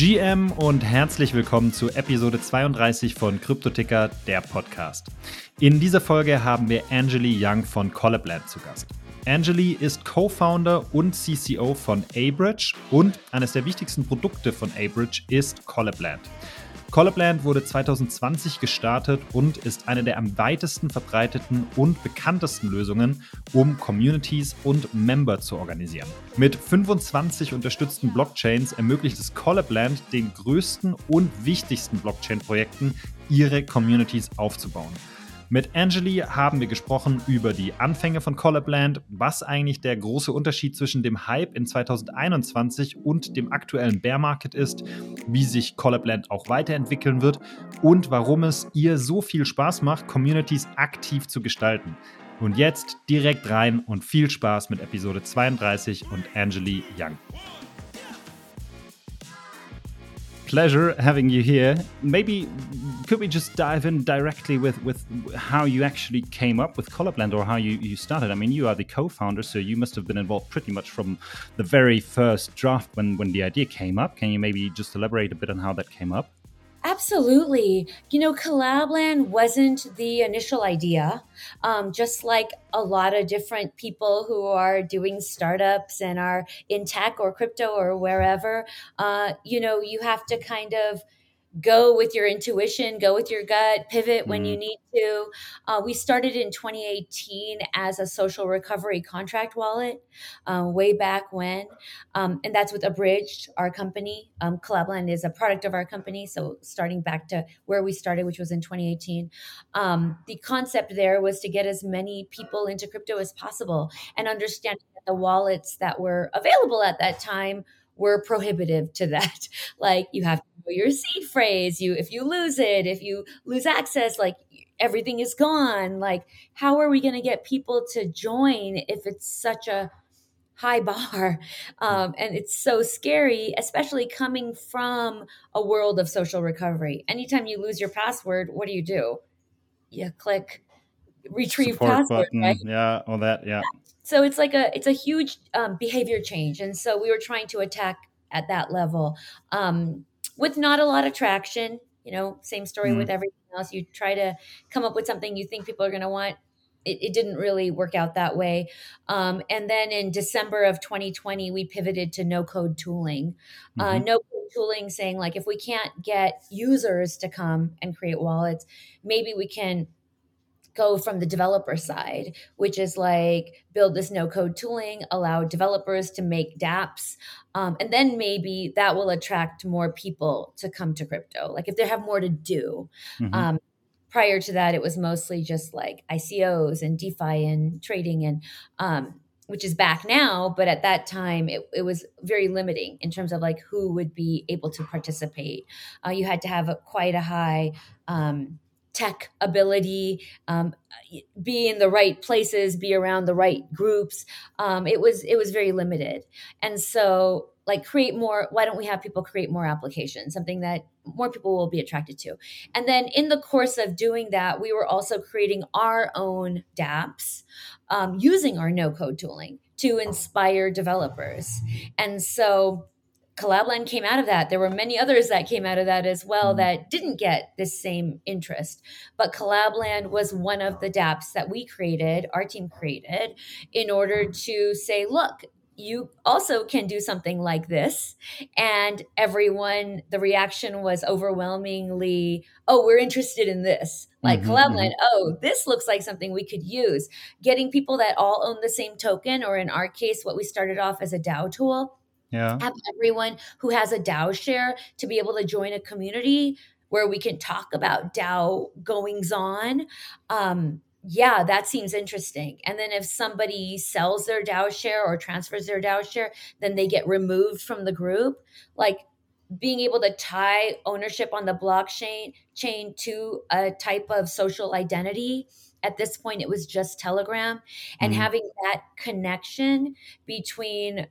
GM und herzlich willkommen zu Episode 32 von Kryptoticker, der Podcast. In dieser Folge haben wir Angeli Young von Collabland zu Gast. Angeli ist Co-Founder und CCO von Abridge und eines der wichtigsten Produkte von Abridge ist Collabland. Collabland wurde 2020 gestartet und ist eine der am weitesten verbreiteten und bekanntesten Lösungen, um Communities und Member zu organisieren. Mit 25 unterstützten Blockchains ermöglicht es Collabland den größten und wichtigsten Blockchain-Projekten ihre Communities aufzubauen. Mit Angeli haben wir gesprochen über die Anfänge von Collabland, was eigentlich der große Unterschied zwischen dem Hype in 2021 und dem aktuellen Bear Market ist, wie sich Collabland auch weiterentwickeln wird und warum es ihr so viel Spaß macht, Communities aktiv zu gestalten. Und jetzt direkt rein und viel Spaß mit Episode 32 und Angeli Young. Pleasure having you here. Maybe could we just dive in directly with with how you actually came up with Collabland or how you, you started? I mean, you are the co-founder, so you must have been involved pretty much from the very first draft when when the idea came up. Can you maybe just elaborate a bit on how that came up? Absolutely. You know, Collabland wasn't the initial idea. Um, just like a lot of different people who are doing startups and are in tech or crypto or wherever, uh, you know, you have to kind of go with your intuition, go with your gut, pivot when mm. you need to. Uh, we started in 2018 as a social recovery contract wallet, uh, way back when. Um, and that's with Abridged, our company. Um, Collabland is a product of our company. So starting back to where we started, which was in 2018, um, the concept there was to get as many people into crypto as possible and understand the wallets that were available at that time were prohibitive to that. like you have to know your seed phrase. You if you lose it, if you lose access, like everything is gone. Like how are we going to get people to join if it's such a high bar um, and it's so scary especially coming from a world of social recovery anytime you lose your password what do you do you click retrieve Support password button. right yeah all that yeah. So it's like a it's a huge um, behavior change. And so we were trying to attack at that level um, with not a lot of traction you know same story mm. with everything else. You try to come up with something you think people are going to want. It, it, didn't really work out that way. Um, and then in december of 2020 we pivoted to no code tooling. Uh, mm-hmm. uh, no code tooling saying like if we can't get users to come and create wallets maybe we can go from the developer side, which is like build this no code tooling, allow developers to make dApps. Um, and then maybe that will attract more people to come to crypto. Like if they have more to do. Mm-hmm. Um, prior to that, it was mostly just like ICOs and DeFi and trading and, um, which is back now, but at that time it, it, was very limiting in terms of like who would be able to participate. Uh, you had to have a, quite a high um, tech ability, um, be in the right places, be around the right groups. Um, it was it was very limited, and so like create more. Why don't we have people create more applications? Something that more people will be attracted to. And then in the course of doing that, we were also creating our own DApps um, using our no code tooling to inspire developers. And so Collabland came out of that. There were many others that came out of that as well mm-hmm. that didn't get the same interest. But Collabland was one of the dApps that we created, our team created, in order to say, look, you also can do something like this. And everyone, the reaction was overwhelmingly, oh, we're interested in this. Like mm-hmm, Collabland, mm-hmm. oh, this looks like something we could use. Getting people that all own the same token, or in our case, what we started off as a DAO tool yeah. have everyone who has a DAO share to be able to join a community where we can talk about DAO goings on. Um, yeah, that seems interesting. And then if somebody sells their DAO share or transfers their DAO share, then they get removed from the group. Like being able to tie ownership on the blockchain chain to a type of social identity. At this point, it was just Telegram, and mm-hmm. having that connection between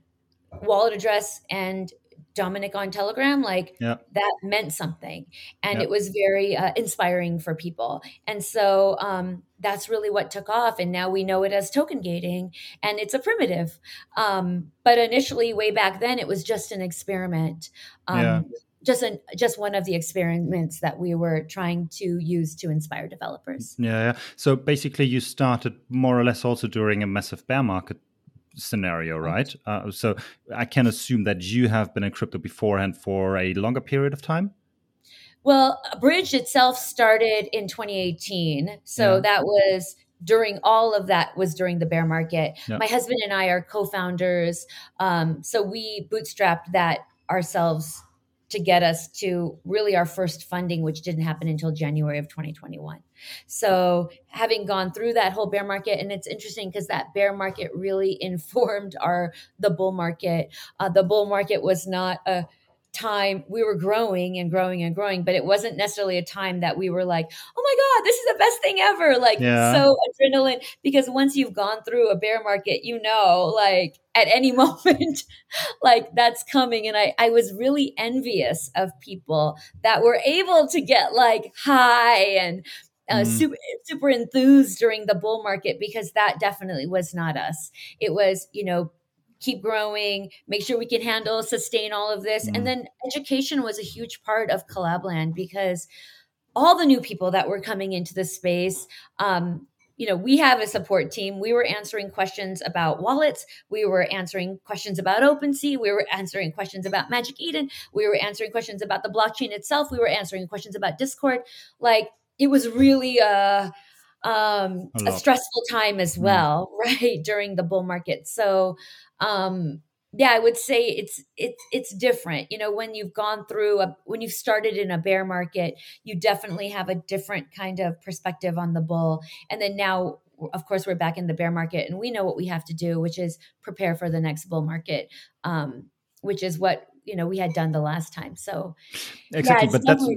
wallet address and Dominic on Telegram, like yep. that meant something. And yep. it was very uh, inspiring for people. And so um, that's really what took off. And now we know it as token gating and it's a primitive. Um, but initially, way back then, it was just an experiment. Um, yeah. just an, just one of the experiments that we were trying to use to inspire developers. Yeah, yeah. So basically, you started more or less also during a massive bear market scenario, right? Uh, so I can assume that you have been in crypto beforehand for a longer period of time. Well, Bridge itself started in 2018, so yeah. that was during all of that was during the bear market. Yep. My husband and I are co-founders, um, so we bootstrapped that ourselves to get us to really our first funding, which didn't happen until January of 2021. So, having gone through that whole bear market, and it's interesting because that bear market really informed our the bull market. Uh, the bull market was not a time we were growing and growing and growing, but it wasn't necessarily a time that we were like, oh my God, this is the best thing ever. Like yeah. so adrenaline. Because once you've gone through a bear market, you know, like at any moment, like that's coming. And I, I was really envious of people that were able to get like high and uh, mm. super super enthused during the bull market because that definitely was not us. It was you know keep growing, make sure we can handle, sustain all of this. Mm. And then education was a huge part of Collabland because all the new people that were coming into the space, um, you know, we have a support team. We were answering questions about wallets. We were answering questions about OpenSea. We were answering questions about Magic Eden. We were answering questions about the blockchain itself. We were answering questions about Discord. Like it was really a, um, a, a stressful time as mm. well, mm. right? During the bull market. So um yeah i would say it's it's it's different you know when you've gone through a when you've started in a bear market you definitely have a different kind of perspective on the bull and then now of course we're back in the bear market and we know what we have to do which is prepare for the next bull market um which is what you know we had done the last time so exactly yeah, but that's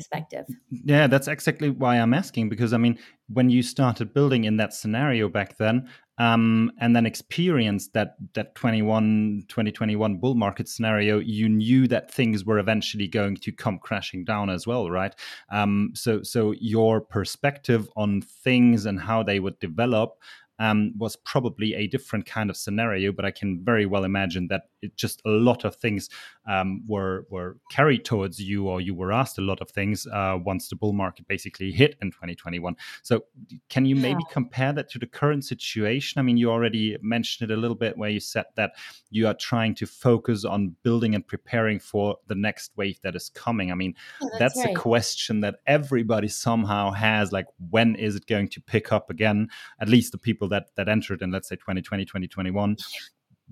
perspective. Yeah, that's exactly why I'm asking because I mean, when you started building in that scenario back then, um, and then experienced that that 21 2021 bull market scenario, you knew that things were eventually going to come crashing down as well, right? Um, so so your perspective on things and how they would develop um, was probably a different kind of scenario, but I can very well imagine that it just a lot of things um, were were carried towards you, or you were asked a lot of things uh, once the bull market basically hit in 2021. So, can you maybe compare that to the current situation? I mean, you already mentioned it a little bit, where you said that you are trying to focus on building and preparing for the next wave that is coming. I mean, yeah, that's, that's right. a question that everybody somehow has. Like, when is it going to pick up again? At least the people that that entered in let's say 2020 2021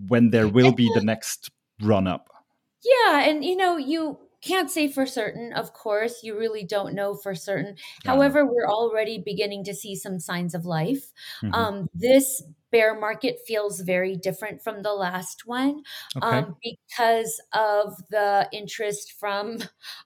when there will be the next run up yeah and you know you can't say for certain of course you really don't know for certain yeah. however we're already beginning to see some signs of life mm-hmm. um, this bear market feels very different from the last one okay. um, because of the interest from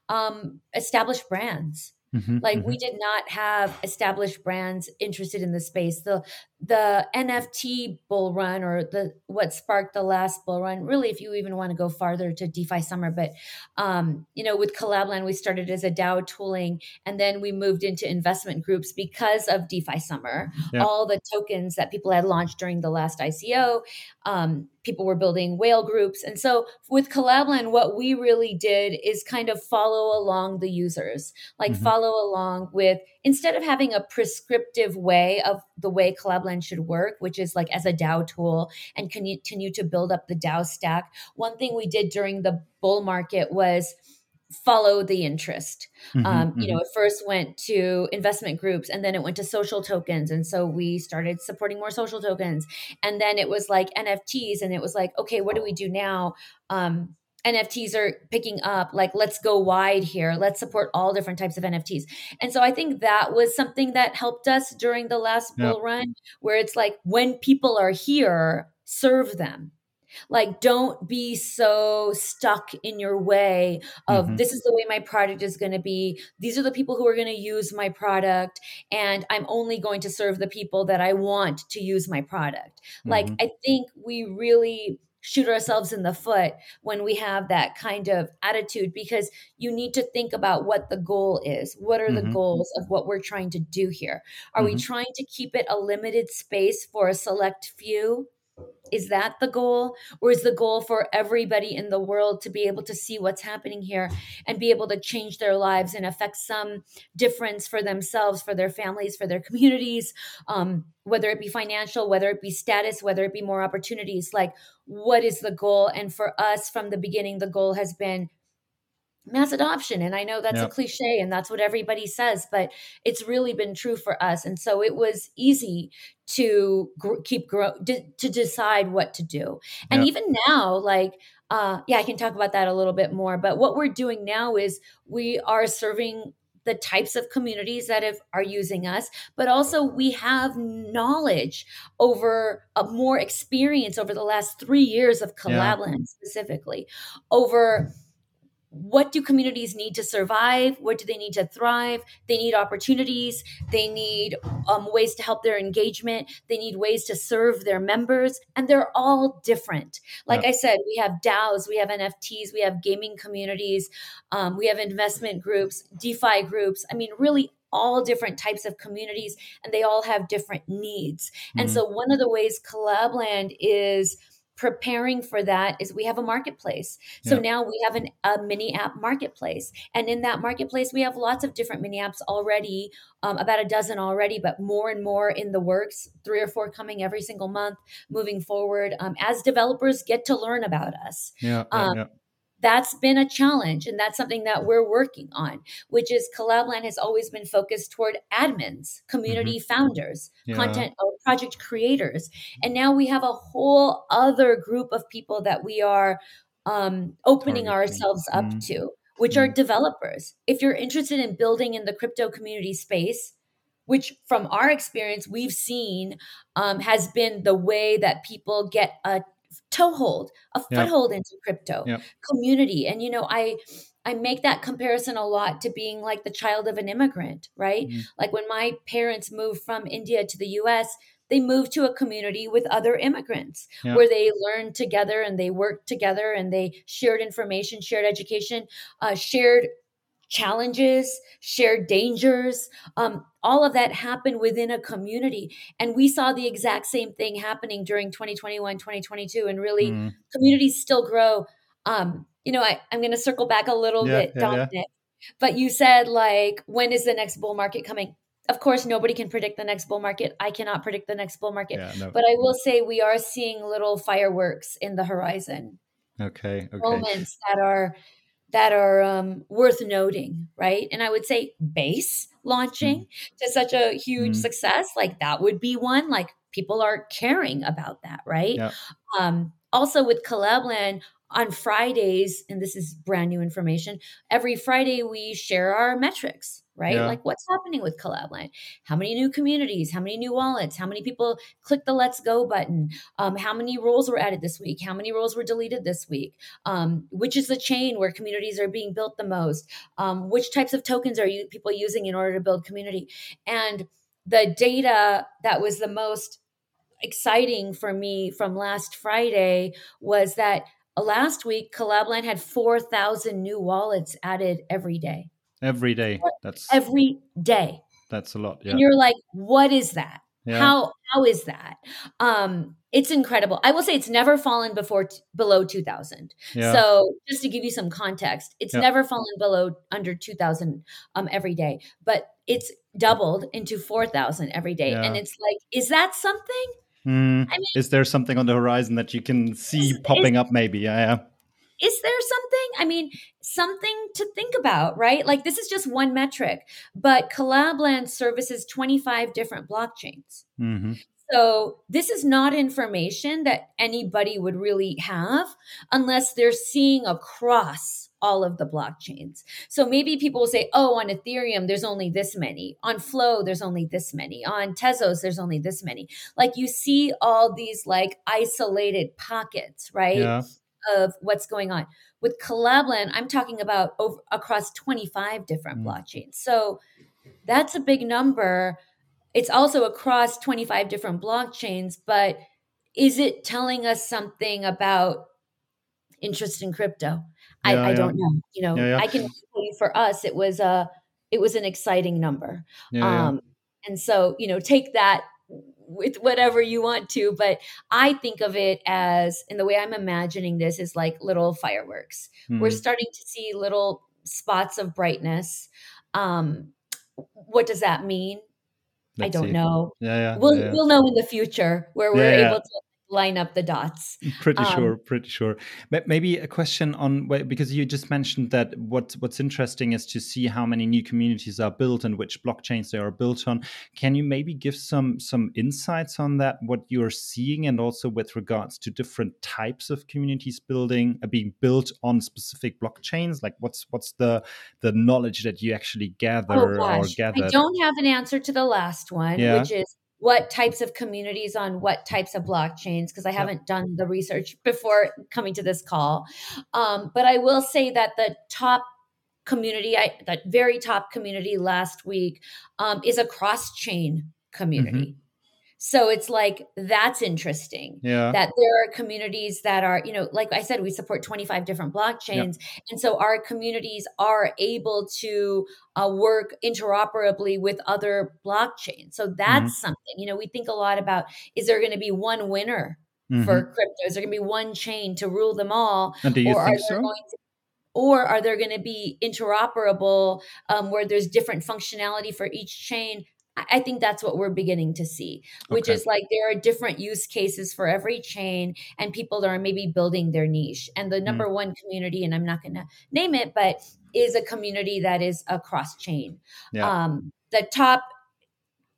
um, established brands Mm-hmm, like mm-hmm. we did not have established brands interested in the space. The the NFT bull run or the what sparked the last bull run, really, if you even want to go farther to DeFi Summer, but um, you know, with Collabland, we started as a DAO tooling and then we moved into investment groups because of DeFi Summer. Yeah. All the tokens that people had launched during the last ICO, um, people were building whale groups. And so with Collabland, what we really did is kind of follow along the users, like mm-hmm. follow along with instead of having a prescriptive way of the way Collabland should work, which is like as a DAO tool and continue to build up the DAO stack. One thing we did during the bull market was follow the interest. Mm-hmm, um, you mm-hmm. know, it first went to investment groups and then it went to social tokens. And so we started supporting more social tokens. And then it was like NFTs. And it was like, okay, what do we do now? Um, NFTs are picking up. Like, let's go wide here. Let's support all different types of NFTs. And so I think that was something that helped us during the last bull run, where it's like when people are here, serve them like, don't be so stuck in your way of mm-hmm. this is the way my product is going to be. These are the people who are going to use my product. And I'm only going to serve the people that I want to use my product. Mm-hmm. Like, I think we really shoot ourselves in the foot when we have that kind of attitude because you need to think about what the goal is. What are mm-hmm. the goals of what we're trying to do here? Are mm-hmm. we trying to keep it a limited space for a select few? Is that the goal? Or is the goal for everybody in the world to be able to see what's happening here and be able to change their lives and affect some difference for themselves, for their families, for their communities, um, whether it be financial, whether it be status, whether it be more opportunities? Like, what is the goal? And for us from the beginning, the goal has been mass adoption and i know that's a cliche and that's what everybody says but it's really been true for us and so it was easy to gr- keep grow d- to decide what to do. And even now like uh yeah i can talk about that a little bit more but what we're doing now is we are serving the types of communities that have, are using us, but also we have knowledge over a more experience over the last three years of Collabland yeah. specifically over what do communities need to survive? What do they need to thrive? They need opportunities. They need um, ways to help their engagement. They need ways to serve their members and they're all different. Like i said we have daos we have nfts we have gaming communities um, we have investment groups defi groups i mean really all different types of communities and they all have different needs. Mm-hmm. and so one of the ways collabland is preparing for that is we have a marketplace. So yeah. now we have an, a mini app marketplace. And in that marketplace, we have lots of different mini apps already, um, about a dozen already, but more and more in the works, three or four coming every single month moving forward um, as developers get to learn about us. Yeah, um, yeah that's been a challenge and that's something that we're working on which is collabland has always been focused toward admins community mm-hmm. founders yeah. content or project creators and now we have a whole other group of people that we are um, opening Targeting. ourselves up mm-hmm. to which mm-hmm. are developers if you're interested in building in the crypto community space which from our experience we've seen um, has been the way that people get a toehold, a foothold yeah. into crypto yeah. community. And you know, I I make that comparison a lot to being like the child of an immigrant, right? Mm-hmm. Like when my parents moved from India to the US, they moved to a community with other immigrants yeah. where they learned together and they worked together and they shared information, shared education, uh, shared challenges, shared dangers. Um, all of that happened within a community. And we saw the exact same thing happening during 2021, 2022. And really, mm. communities still grow. Um, you know, I, am going to circle back a little yeah, bit, yeah, Dominic. Yeah. But you said, like, when is the next bull market coming? Of course, nobody can predict the next bull market. I cannot predict the next bull market. No. But I will say we are seeing little fireworks in the horizon. Okay. Okay. Moments that are that are um, worth noting, right? And I would say base launching mm. to such a huge mm. success, like that would be one. Like people are caring about that, right? Yeah. Um, also with Collabland, on Fridays, and this is brand new information, every Friday we share our metrics, right? Yeah. Like what's happening with Collabland? How many new communities? How many new wallets? How many people click the Let's Go button? Um, how many roles were added this week? How many roles were deleted this week? Um, which is the chain where communities are being built the most? Um, which types of tokens are you people using in order to build community? And the data that was the most exciting for me from last Friday was that last week collabland had 4000 new wallets added every day every day that's every day that's a lot yeah. and you're like what is that yeah. how how is that um it's incredible i will say it's never fallen before t- below 2000 yeah. so just to give you some context it's never fallen below under 2000 um every day but it's doubled into 4000 every day and it's like is that something Mm. I mean, is there something on the horizon that you can see is, popping is, up? Maybe, yeah, yeah. Is there something? I mean, something to think about, right? Like this is just one metric, but Collabland services 25 different blockchains. Mm-hmm. So this is not information that anybody would really have unless they're seeing across all of the blockchains. So maybe people will say, oh, on Ethereum, there's only this many. On Flow, there's only this many. On Tezos, there's only this many. Like you see all these like isolated pockets, right? Yeah. Of what's going on. With Collabland, I'm talking about over, across 25 different mm. blockchains. So that's a big number. It's also across 25 different blockchains, but is it telling us something about interest in crypto? I, yeah, I don't know. You know, yeah, I can tell you for us, it was a it was an exciting number. Um, and so, you know, take that with whatever you want to. But I think of it as, and the way I'm imagining this is like little fireworks. Mm. We're starting to see little spots of brightness. Um, what does that mean? Let's I don't see. know. Yeah, yeah. We'll yeah, yeah. we'll know in the future where we're able to line up the dots. Pretty um, sure, pretty sure. Maybe a question on because you just mentioned that what what's interesting is to see how many new communities are built and which blockchains they are built on. Can you maybe give some some insights on that? What you're seeing, and also with regards to different types of communities building uh, being built on specific blockchains. Like what's what's the the knowledge that you actually gather oh, or gather? I don't have an answer to the last one, yeah. which is what types of communities on what types of blockchains because I haven't done the research before coming to this call. Um, but I will say that the top community, I, that very top community last week um, is a cross chain community. Mm-hmm. So it's like that's interesting. Yeah. That there are communities that are, you know, like I said, we support 25 different blockchains. Yep. And so our communities are able to uh, work interoperably with other blockchains. So that's mm-hmm. something, you know, we think a lot about is there going to be one winner mm-hmm. for crypto? Is there going to be one chain to rule them all? And do you think so? To, or are there going to be interoperable um, where there's different functionality for each chain I think that's what we're beginning to see, which okay. is like there are different use cases for every chain, and people are maybe building their niche. And the mm. number mm. one community, and I'm not going to name it, but is a community that is a cross chain. Yeah. Um, the top,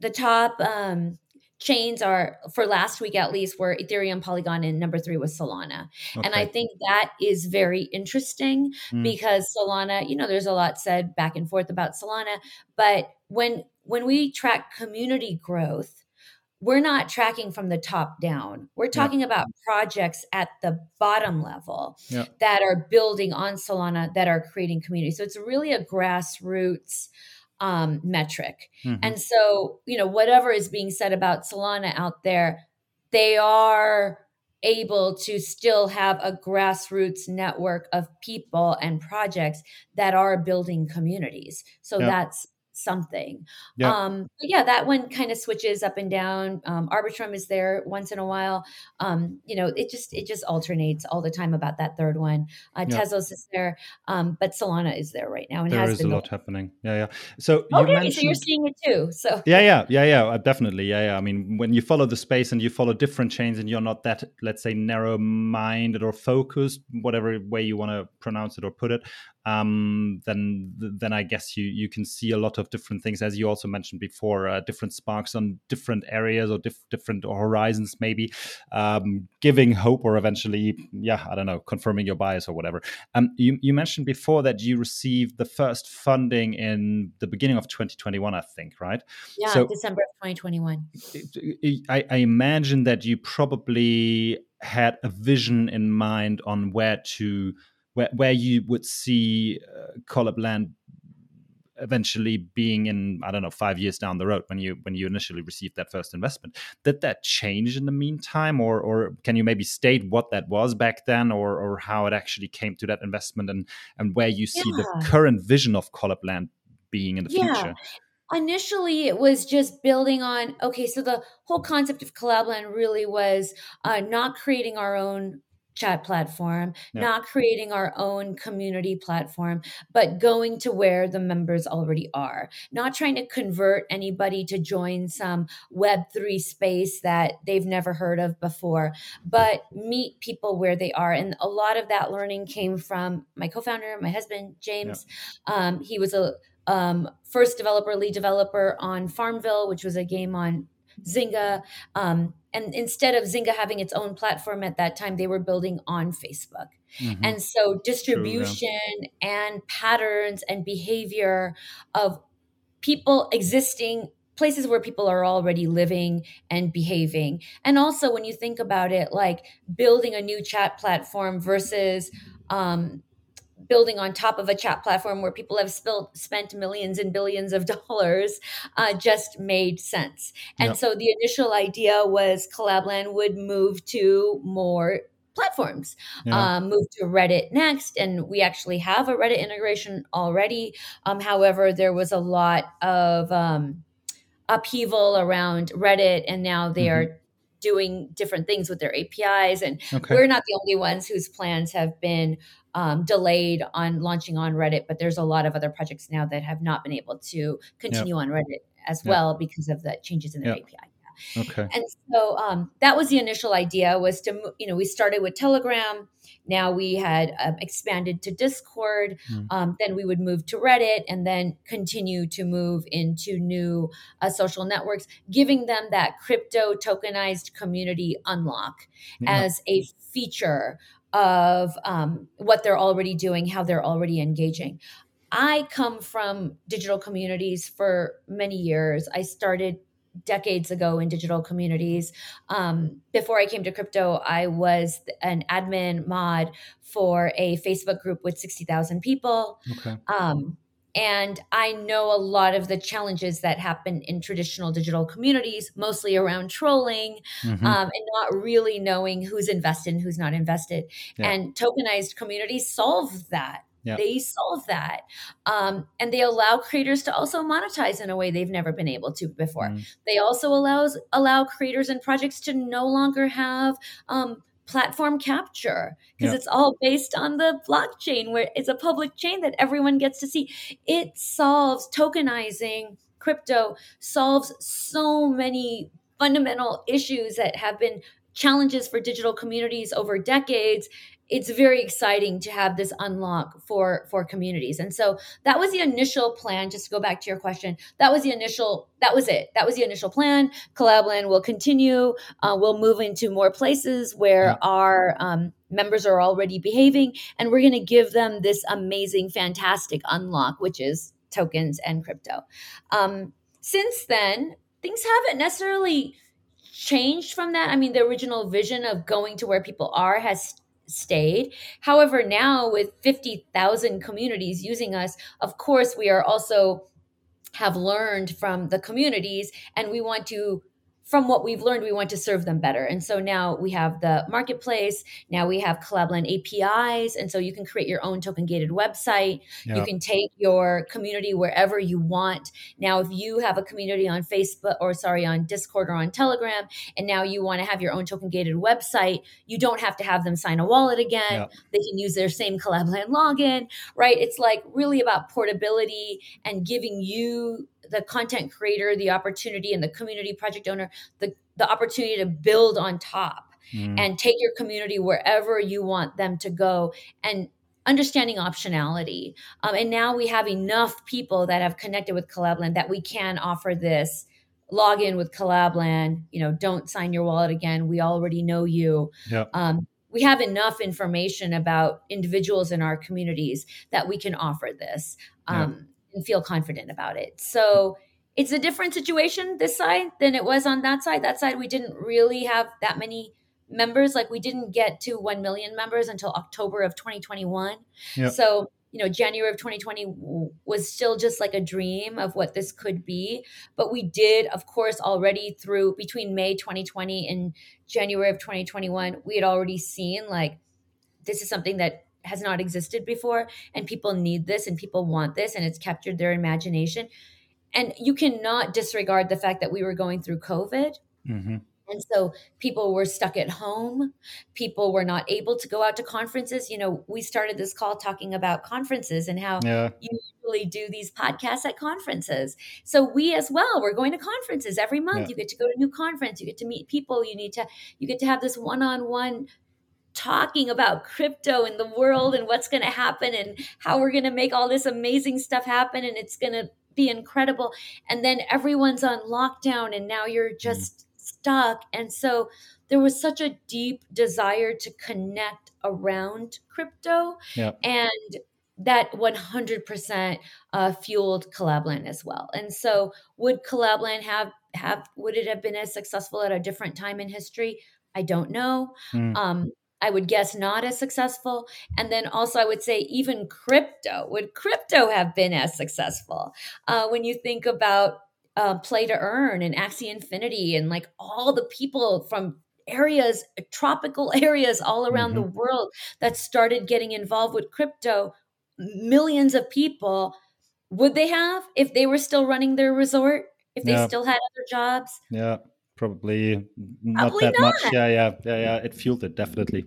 the top um, chains are for last week at least were Ethereum, Polygon, and number three was Solana. Okay. And I think that is very interesting mm. because Solana, you know, there's a lot said back and forth about Solana, but when when we track community growth, we're not tracking from the top down. We're talking yeah. about projects at the bottom level yeah. that are building on Solana that are creating community. So it's really a grassroots um, metric. Mm-hmm. And so, you know, whatever is being said about Solana out there, they are able to still have a grassroots network of people and projects that are building communities. So that's something. Yep. Um, yeah, that one kind of switches up and down. Um, Arbitrum is there once in a while. Um, you know, it just it just alternates all the time about that third one. Uh, yep. Tezos is there, um, but Solana is there right now and there has is been a lot happening. Yeah, yeah. So okay, you mentioned... so you're seeing it too. So yeah, yeah, yeah, yeah. Uh, definitely, yeah, yeah. I mean, when you follow the space and you follow different chains, and you're not that, let's say, narrow-minded or focused, whatever way you want to pronounce it or put it, um, then then I guess you you can see a lot of different things, as you also mentioned before, uh, different sparks on different areas or diff- different horizons, maybe um, giving hope or eventually, yeah, I don't know, confirming your bias or whatever. Um, you you mentioned before that you received the first funding in the beginning of 2021, I think, right? Yeah, so, December of 2021. I, I imagine that you probably had a vision in mind on where to where where you would see uh, Collab Land eventually being in I don't know five years down the road when you when you initially received that first investment. Did that change in the meantime, or or can you maybe state what that was back then, or or how it actually came to that investment, and and where you see yeah. the current vision of Collab Land being in the yeah. future? initially it was just building on okay so the whole concept of collabland really was uh, not creating our own chat platform, yeah. not creating our own community platform, but going to where the members already are, not trying to convert anybody to join some Web3 space that they've never heard of before, but meet people where they are. And a lot of that learning came from my co founder, my husband, James. Yeah. Um, he was a um, first developer, lead developer on Farmville, which was a game on Zynga. Um, and instead of Zynga having its own platform at that time, they were building on Facebook. Mm-hmm. And so distribution True, yeah. and patterns and behavior of people existing places where people are already living and behaving. And also when you think about it, like building a new chat platform versus um, building on top of a chat platform where people have spilled, spent millions and billions of dollars uh, just made sense. And yep. so the initial idea was Collabland would move to more platforms, yeah. um, move to Reddit next. And we actually have a Reddit integration already. Um, however, there was a lot of, um, upheaval around Reddit, and now they mm-hmm. are doing different things with their APIs. And okay. we're not the only ones whose plans have been um, delayed on launching on Reddit, but there's a lot of other projects now that have not been able to continue yep. on Reddit as yep. well because of the changes in their yep. API. Okay. And so um, that was the initial idea was to, you know, we started with Telegram. Now we had um, expanded to Discord. Mm. Um, then we would move to Reddit and then continue to move into new uh, social networks, giving them that crypto tokenized community unlock yeah. as a feature of um, what they're already doing, how they're already engaging. I come from digital communities for many years. I started decades ago in digital communities. Um, before I came to crypto, I was an admin mod for a Facebook group with 60,000 people. Okay. Um, and I know a lot of the challenges that happen in traditional digital communities, mostly around trolling mm-hmm. um, and not really knowing who's invested and who's not invested. Yeah. And tokenized communities solve that. Yep. They solve that. Um, and they allow creators to also monetize in a way they've never been able to before. Mm. They also allows allow creators and projects to no longer have um, platform capture because yep. it's all based on the blockchain where it's a public chain that everyone gets to see. It solves tokenizing crypto solves so many fundamental issues that have been challenges for digital communities over decades it's very exciting to have this unlock for for communities. And so that was the initial plan just to go back to your question. That was the initial that was it. That was the initial plan. Collabland will continue. Uh, we'll move into more places where our um, members are already behaving and we're going to give them this amazing fantastic unlock which is tokens and crypto. Um, since then things haven't necessarily changed from that i mean the original vision of going to where people are has stayed. However, now with 50,000 communities using us, of course, we are also have learned from the communities and we want to from what we've learned, we want to serve them better. And so now we have the marketplace. Now we have Collabland APIs. And so you can create your own token gated website. You can take your community wherever you want. Now, if you have a community on Facebook or sorry, on Discord or on Telegram, and now you want to have your own token gated website, you don't have to have them sign a wallet again. They can use their same Collabland login, right? It's like really about portability and giving you the content creator the opportunity and the community project owner the, the opportunity to build on top mm. and take your community wherever you want them to go and understanding optionality. Um, and now we have enough people that have connected with collabland that we can offer this. Log in with collabland you know don't sign your wallet again. We already know you. Yep. um, we have enough information about individuals in our communities that we can offer this. Um, and feel confident about it. So it's a different situation this side than it was on that side. That side, we didn't really have that many members. Like we didn't get to 1 million members until October of 2021. Yep. So, you know, January of 2020 was still just like a dream of what this could be. But we did, of course, already through between May 2020 and January of 2021, we had already seen like this is something that has not existed before and people need this and people want this and it's captured their imagination. And you cannot disregard the fact that we were going through covid. Mm-hmm. and so people were stuck at home. People were not able to go out to conferences. You know we started this call talking about conferences and how yeah. you usually do these podcasts at conferences. So we as well we're going to conferences every month. Yeah. you get to go to a new conference. You get to meet people. You need to you get to have this one-on-one talking about crypto in the world and what's going to happen and how we're going to make all this amazing stuff happen and it's going to be incredible and then everyone's on lockdown and now you're mm. just stuck and so there was such a deep desire to connect around crypto and that 100% uh, fueled collabland as well and so would collabland have have would it have been as successful at a different time in history I don't know. Mm. Um, I would guess not as successful. And then also, I would say even crypto. Would crypto have been as successful? Uh, when you think about uh, play to earn and Axie Infinity and like all the people from areas, tropical areas all around mm-hmm. the world that started getting involved with crypto, millions of people, would they have if they were still running their resort? if they yeah. still had other jobs. Yeah, probably not probably that not. much. Yeah, yeah, yeah, yeah. It fueled it definitely.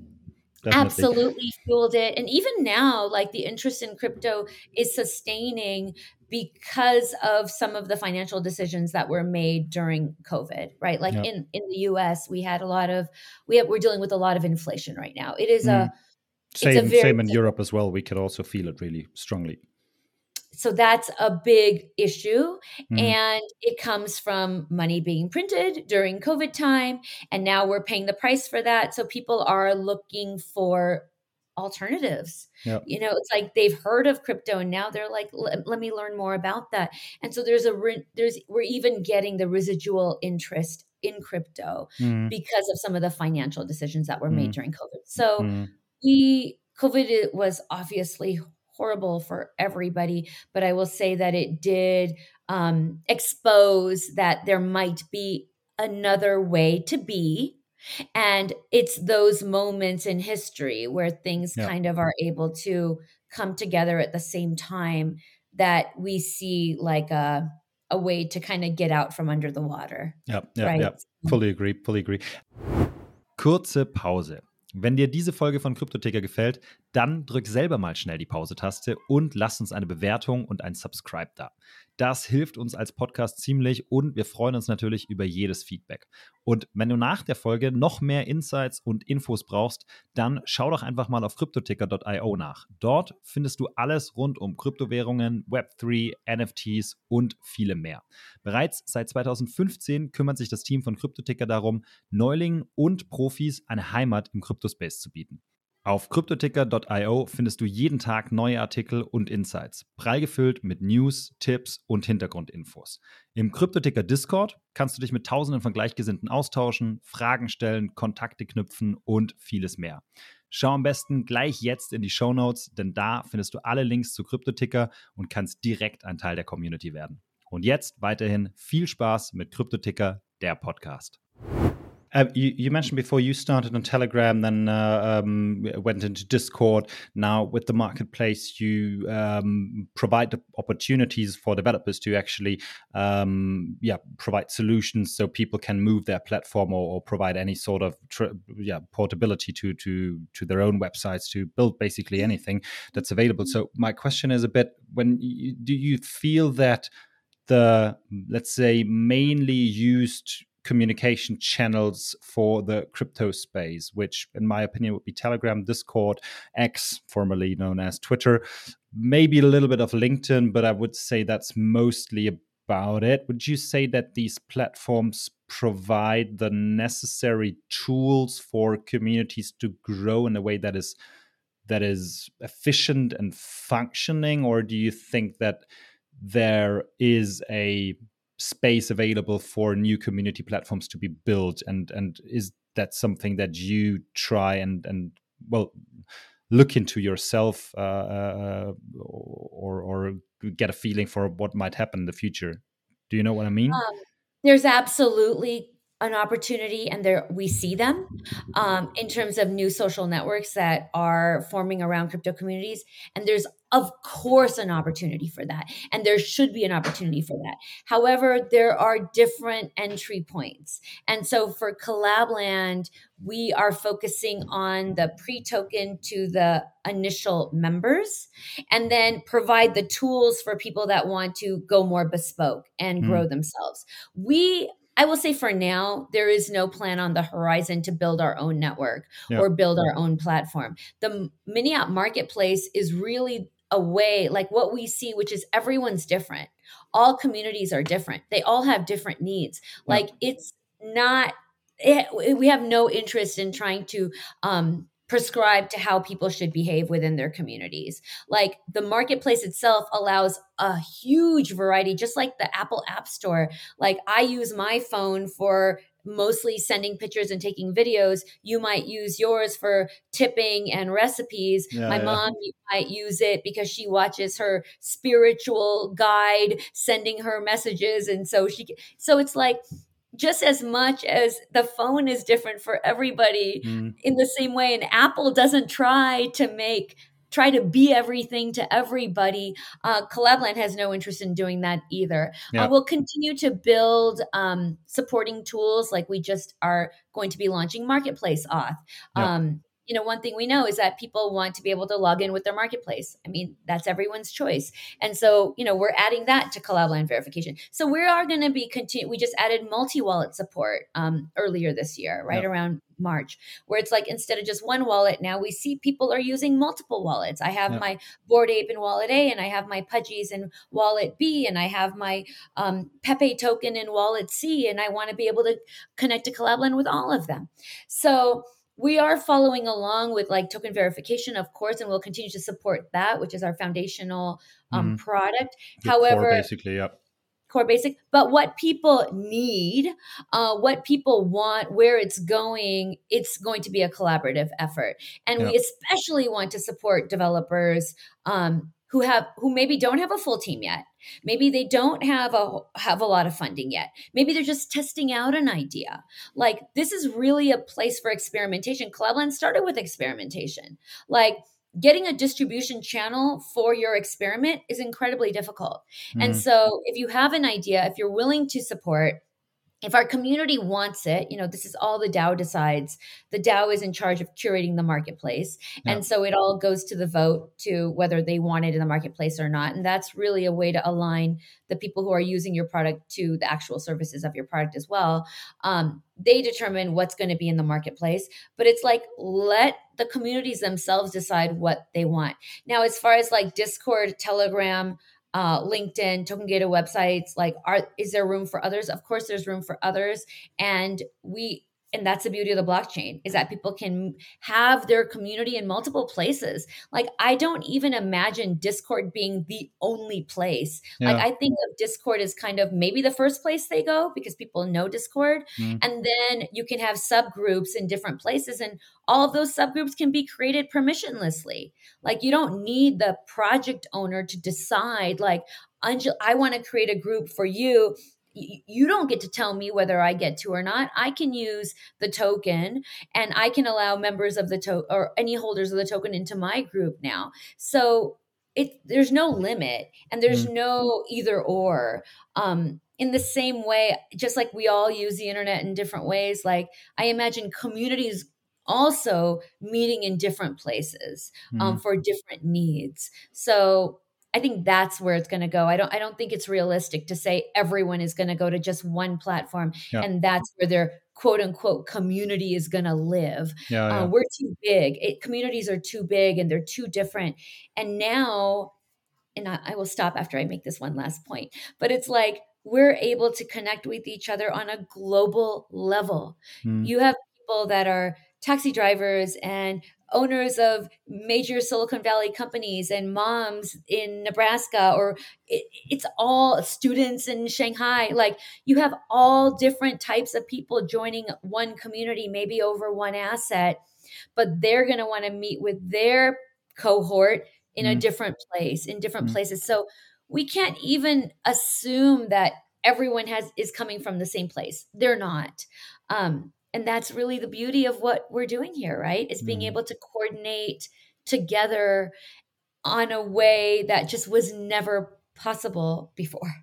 Definitely. absolutely fueled it. And even now, like the interest in crypto is sustaining because of some of the financial decisions that were made during COVID, right? Like yep. in, in the US, we had a lot of, we have, we're dealing with a lot of inflation right now. It is mm. a, same, a same in Europe as well. We could also feel it really strongly so that's a big issue mm. and it comes from money being printed during covid time and now we're paying the price for that so people are looking for alternatives yep. you know it's like they've heard of crypto and now they're like let me learn more about that and so there's a there's we're even getting the residual interest in crypto mm. because of some of the financial decisions that were made mm. during covid so mm. we covid was obviously horrible for everybody, but I will say that it did um, expose that there might be another way to be. And it's those moments in history where things yeah. kind of are able to come together at the same time that we see like a a way to kind of get out from under the water. Ja, ja, right? ja. Fully agree, fully agree. Kurze Pause. Wenn dir diese Folge von Kryptoticker gefällt, dann drück selber mal schnell die Pause-Taste und lass uns eine Bewertung und ein Subscribe da. Das hilft uns als Podcast ziemlich und wir freuen uns natürlich über jedes Feedback. Und wenn du nach der Folge noch mehr Insights und Infos brauchst, dann schau doch einfach mal auf cryptoticker.io nach. Dort findest du alles rund um Kryptowährungen, Web3, NFTs und viele mehr. Bereits seit 2015 kümmert sich das Team von Cryptoticker darum, Neulingen und Profis eine Heimat im Kryptospace zu bieten. Auf cryptoticker.io findest du jeden Tag neue Artikel und Insights, prall gefüllt mit News, Tipps und Hintergrundinfos. Im Cryptoticker Discord kannst du dich mit Tausenden von Gleichgesinnten austauschen, Fragen stellen, Kontakte knüpfen und vieles mehr. Schau am besten gleich jetzt in die Show Notes, denn da findest du alle Links zu Cryptoticker und kannst direkt ein Teil der Community werden. Und jetzt weiterhin viel Spaß mit Cryptoticker, der Podcast. Uh, you, you, mentioned before you started on Telegram, then uh, um, went into Discord. Now, with the marketplace, you um, provide the opportunities for developers to actually, um, yeah, provide solutions so people can move their platform or, or provide any sort of, yeah, portability to to to their own websites to build basically anything that's available. So, my question is a bit: when you, do you feel that the let's say mainly used communication channels for the crypto space, which, in my opinion, would be Telegram, Discord, X, formerly known as Twitter, maybe a little bit of LinkedIn, but I would say that's mostly about it. Would you say that these platforms provide the necessary tools for communities to grow in a way that is that is efficient and functioning, or do you think that there is a space available for new community platforms to be built? And and is that something that you try and and well look into yourself uh, uh, or or get a feeling for what might happen in the future? Do you know what i mean? Um, there's absolutely an opportunity and there we see them um, in terms of new social networks that are forming around crypto communities. And there's of course an opportunity for that and there should be an opportunity for that however there are different entry points and so for collabland we are focusing on the pre-token to the initial members and then provide the tools for people that want to go more bespoke and grow mm. themselves we I will say for now, there is no plan on the horizon to build our own network yeah. or build our own platform. The mini app marketplace is really a way, like what we see, which is everyone's different. All communities are different. They all have different needs. Yeah. Like it's not, it, we have no interest in trying to um, prescribe to how people should behave within their communities. Like the marketplace itself allows a huge variety, just like the Apple App Store. Like I use my phone for mostly sending pictures and taking videos. You might use yours for tipping and recipes. Yeah, My yeah. mom might use it because she watches her spiritual guide sending her messages. And so she, so it's like, just as much as the phone is different for everybody mm. in the same way and apple doesn't try to make try to be everything to everybody. Uh, Collabland has no interest in doing that either. Yeah. Uh, we'll continue to build um, supporting tools like we just are going to be launching Marketplace Auth. Um, you know, one thing we know is that people want to be able to log in with their marketplace. I mean, that's everyone's choice. And so, you know, we're adding that to Collabland verification. So we are going to be continue. We just added multi-wallet support um, earlier this year, right around March, where it's like instead of just one wallet, now we see people are using multiple wallets. I have my Bored Ape in Wallet A, and I have my Pudgies in Wallet B, and I have my um, Pepe token in Wallet C, and I want to be able to connect to Collabland with all of them. So we are following along with like token verification, of course, and we'll continue to support that, which is our foundational um, mm. product. The However, basically, yep. Core basic, but what people need, uh, what people want, where it's going, it's going to be a collaborative effort, and yep. we especially want to support developers um, who have who maybe don't have a full team yet maybe they don't have a have a lot of funding yet. Maybe they're just testing out an idea. Like this is really a place for experimentation. Collabland started with experimentation. Like getting a distribution channel for your experiment is incredibly difficult. Mm-hmm. and so if you have an idea if you're willing to support if our community wants it, you know, this is all the DAO decides. The DAO is in charge of curating the marketplace. Yeah. And so it all goes to the vote to whether they want it in the marketplace or not. And that's really a way to align the people who are using your product to the actual services of your product as well. Um, they determine what's going to be in the marketplace, but it's like let the communities themselves decide what they want. Now, as far as like Discord, Telegram, uh, LinkedIn, token gated websites. Like, are is there room for others? Of course, there's room for others, and we and that's the beauty of the blockchain is that people can have their community in multiple places like i don't even imagine discord being the only place yeah. like i think of discord as kind of maybe the first place they go because people know discord mm. and then you can have subgroups in different places and all of those subgroups can be created permissionlessly like you don't need the project owner to decide like I want to create a group for you you don't get to tell me whether I get to or not. I can use the token and I can allow members of the token or any holders of the token into my group now. So it there's no limit and there's mm. no either or. Um, in the same way, just like we all use the internet in different ways, like I imagine communities also meeting in different places um, mm. um, for different needs. So I think that's where it's going to go. I don't I don't think it's realistic to say everyone is going to go to just one platform yeah. and that's where their quote unquote community is going to live. Yeah, uh, we're too big. It, communities are too big and they're too different. And now and I, I will stop after I make this one last point, but it's like we're able to connect with each other on a global level. Mm. You have people that are taxi drivers and owners of major Silicon Valley companies and moms in Nebraska, or it, it's all students in Shanghai. Like you have all different types of people joining one community, maybe over one asset, but they're going to want to meet with their cohort in mm. a different place, in different mm. places. So we can't even assume that everyone has is coming from the same place. They're not. Um, and that's really the beauty of what we're doing here right is being mm. able to coordinate together on a way that just was never possible before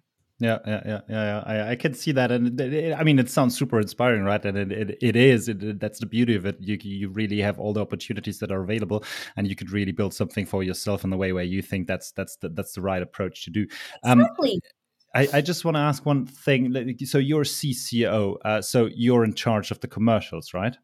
yeah, yeah, yeah, yeah. I, I can see that, and it, it, I mean, it sounds super inspiring, right? And it, it, it is. It, that's the beauty of it. You you really have all the opportunities that are available, and you could really build something for yourself in the way where you think that's that's the, that's the right approach to do. Um, exactly. I, I, just want to ask one thing. So you're CCO, uh, so you're in charge of the commercials, right?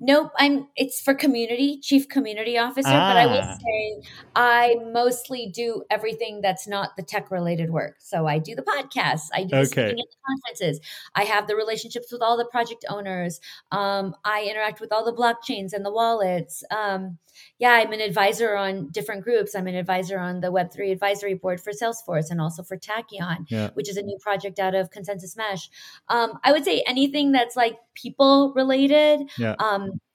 Nope, I'm. It's for community, chief community officer. Ah. But I will ah. say, I mostly do everything that's not the tech related work. So I do the podcasts, I do okay. speaking at the conferences, I have the relationships with all the project owners. Um, I interact with all the blockchains and the wallets. Um, yeah, I'm an advisor on different groups. I'm an advisor on the Web3 advisory board for Salesforce and also for Tachyon, yeah. which is a new project out of ConsenSys Mesh. Um, I would say anything that's like people related. Yeah. Um,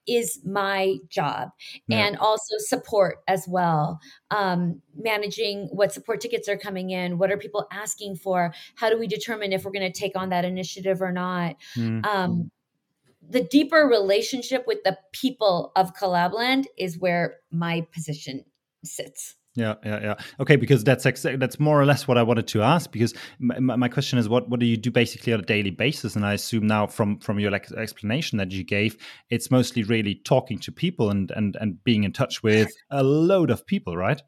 is my job yeah. and also support as well um, managing what support tickets are coming in what are people asking for how do we determine if we're going to take on that initiative or not mm. um, the deeper relationship with the people of Collabland is where my position sits. Yeah, yeah, yeah. Okay, because that's that's more or less what I wanted to ask. Because my, my, question is, what what do you do basically on a daily basis? And I assume now from from your like, explanation that you gave, it's mostly really talking to people and and and being in touch with a load of people, right?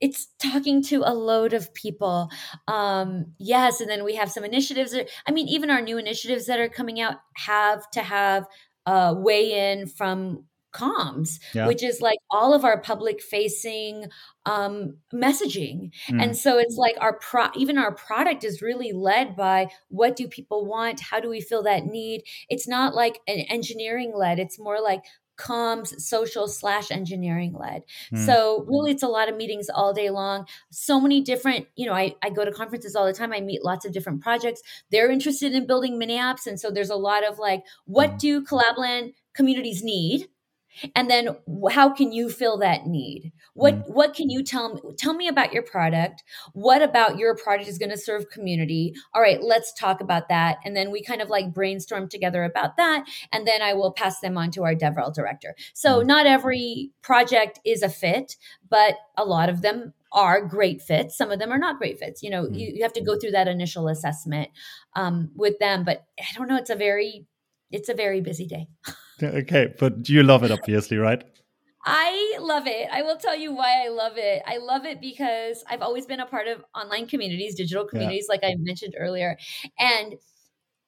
it's talking to a load of people um yes and then we have some initiatives that, i mean even our new initiatives that are coming out have to have a weigh in from comms yeah. which is like all of our public facing um messaging. Mm. and so it's like our pro even our product is really led by what do people want? How do we fill that need? It's not like an engineering led. It's more like comms social slash engineering led. Mm. so really it's a lot of meetings all day long. So many different you know I, I go to conferences all the time. I meet lots of different projects. They're interested in building mini apps. And so there's a lot of like what mm. do collabland communities need and then how can you fill that need? What mm. what can you tell me tell me about your product? What about your product is going to serve community? All right let's talk about that. And then we kind of like brainstorm together about that and then i will pass them on to our devrel director. So mm. not every project is a fit but a lot of them are great fits. Some of them are not great fits. You know mm. you, you have to go through that initial assessment um, with them but i don't know it's a very it's a very busy day okay, but you love it, obviously, right? I love it. I will tell you why I love it. I love it because I've always been a part of online communities, digital communities, yeah. like I mentioned earlier. And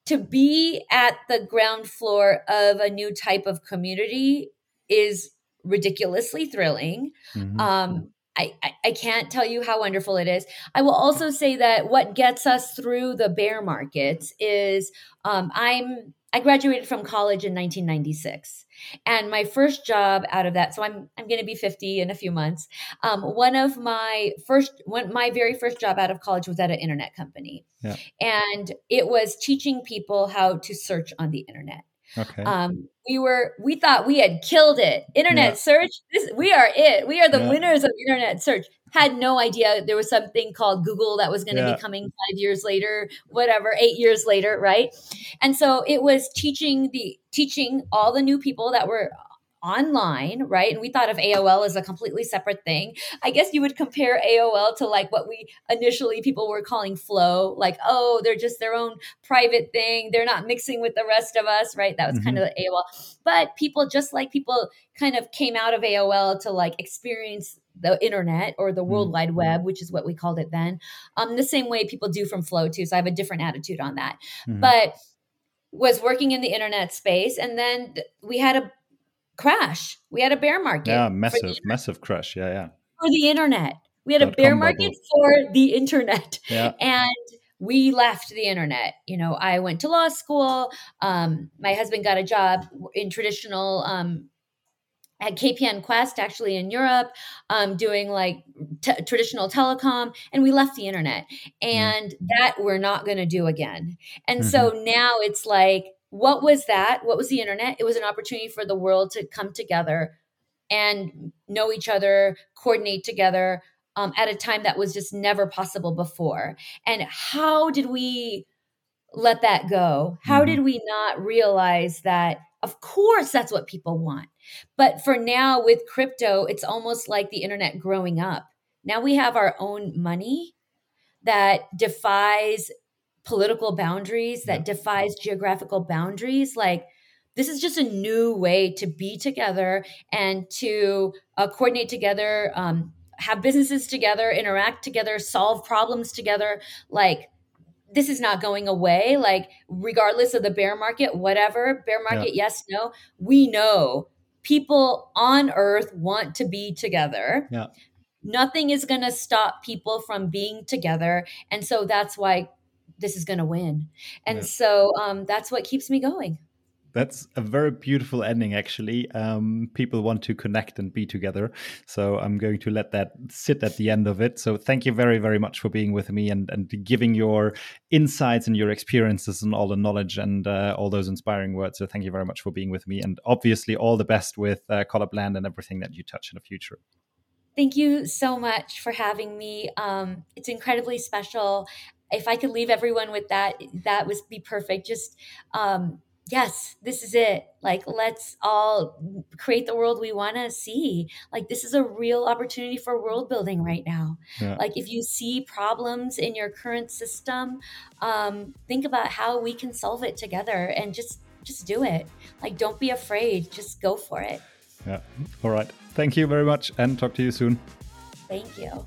to be at the ground floor of a new type of community is ridiculously thrilling. Mm-hmm. Um, I, I, I can't tell you how wonderful it is. I will also say that what gets us through the bear markets is um, I'm I graduated from college in 1996, and my first job out of that. So I'm I'm going to be 50 in a few months. Um, one of my first, one my very first job out of college was at an internet company, yeah. and it was teaching people how to search on the internet. Okay. Um, we were we thought we had killed it. Internet yeah. search. This, we are it. We are the yeah. winners of internet search. Had no idea there was something called Google that was going to yeah. be coming five years later, whatever, eight years later, right? And so it was teaching the teaching all the new people that were online, right? And we thought of AOL as a completely separate thing. I guess you would compare AOL to like what we initially people were calling flow, like, oh, they're just their own private thing. They're not mixing with the rest of us, right? That was mm-hmm. kind of the AOL. But people, just like people kind of came out of AOL to like experience the internet or the world mm-hmm. wide web which is what we called it then um the same way people do from flow too so i have a different attitude on that mm-hmm. but was working in the internet space and then we had a crash. We had a bear market. Yeah, massive, massive crash. Yeah, yeah. For the internet. We had a bear market bubble. for the internet. Yeah. And we left the internet. You know, I went to law school. Um, my husband got a job in traditional um, at KPNQwest, actually in Europe, um, doing like t- traditional telecom, and we left the internet, mm. and mm. that we're not going to do again. And mm-hmm. so now it's like what was that? What was the internet? It was an opportunity for the world to come together and know each other, coordinate together um, at a time that was just never possible before. And how did we let that go? How mm-hmm. did we not realize that? Of course, that's what people want. But for now, with crypto, it's almost like the internet growing up. Now we have our own money that defies political boundaries, that defies geographical boundaries. Like, this is just a new way to be together and to uh, coordinate together, um, have businesses together, interact together, solve problems together. Like, this is not going away. Like, regardless of the bear market, whatever, bear market, yeah. yes, no, we know people on earth want to be together. Yeah. Nothing is going to stop people from being together. And so that's why this is going to win. And yeah. so um, that's what keeps me going. That's a very beautiful ending, actually. Um, people want to connect and be together. So I'm going to let that sit at the end of it. So thank you very, very much for being with me and, and giving your insights and your experiences and all the knowledge and uh, all those inspiring words. So thank you very much for being with me. And obviously, all the best with uh, Collabland and everything that you touch in the future. Thank you so much for having me. Um, it's incredibly special if I could leave everyone with that, that would be perfect. Just um, yes, this is it. Like, let's all create the world we want to see. Like, this is a real opportunity for world building right now. Yeah. Like, if you see problems in your current system, um, think about how we can solve it together and just just do it. Like, don't be afraid. Just go for it. Yeah. All right. Thank you very much and talk to you soon. Thank you.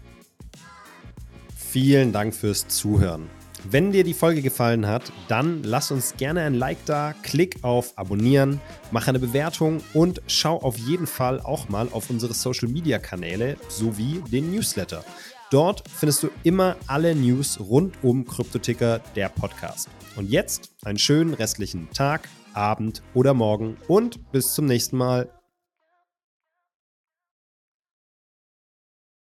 Vielen Dank fürs Zuhören. Wenn dir die Folge gefallen hat, dann lass uns gerne ein Like da, klick auf Abonnieren, mach eine Bewertung und schau auf jeden Fall auch mal auf unsere Social Media Kanäle sowie den Newsletter. Dort findest du immer alle News rund um Kryptoticker, der Podcast. Und jetzt einen schönen restlichen Tag, Abend oder Morgen und bis zum nächsten Mal.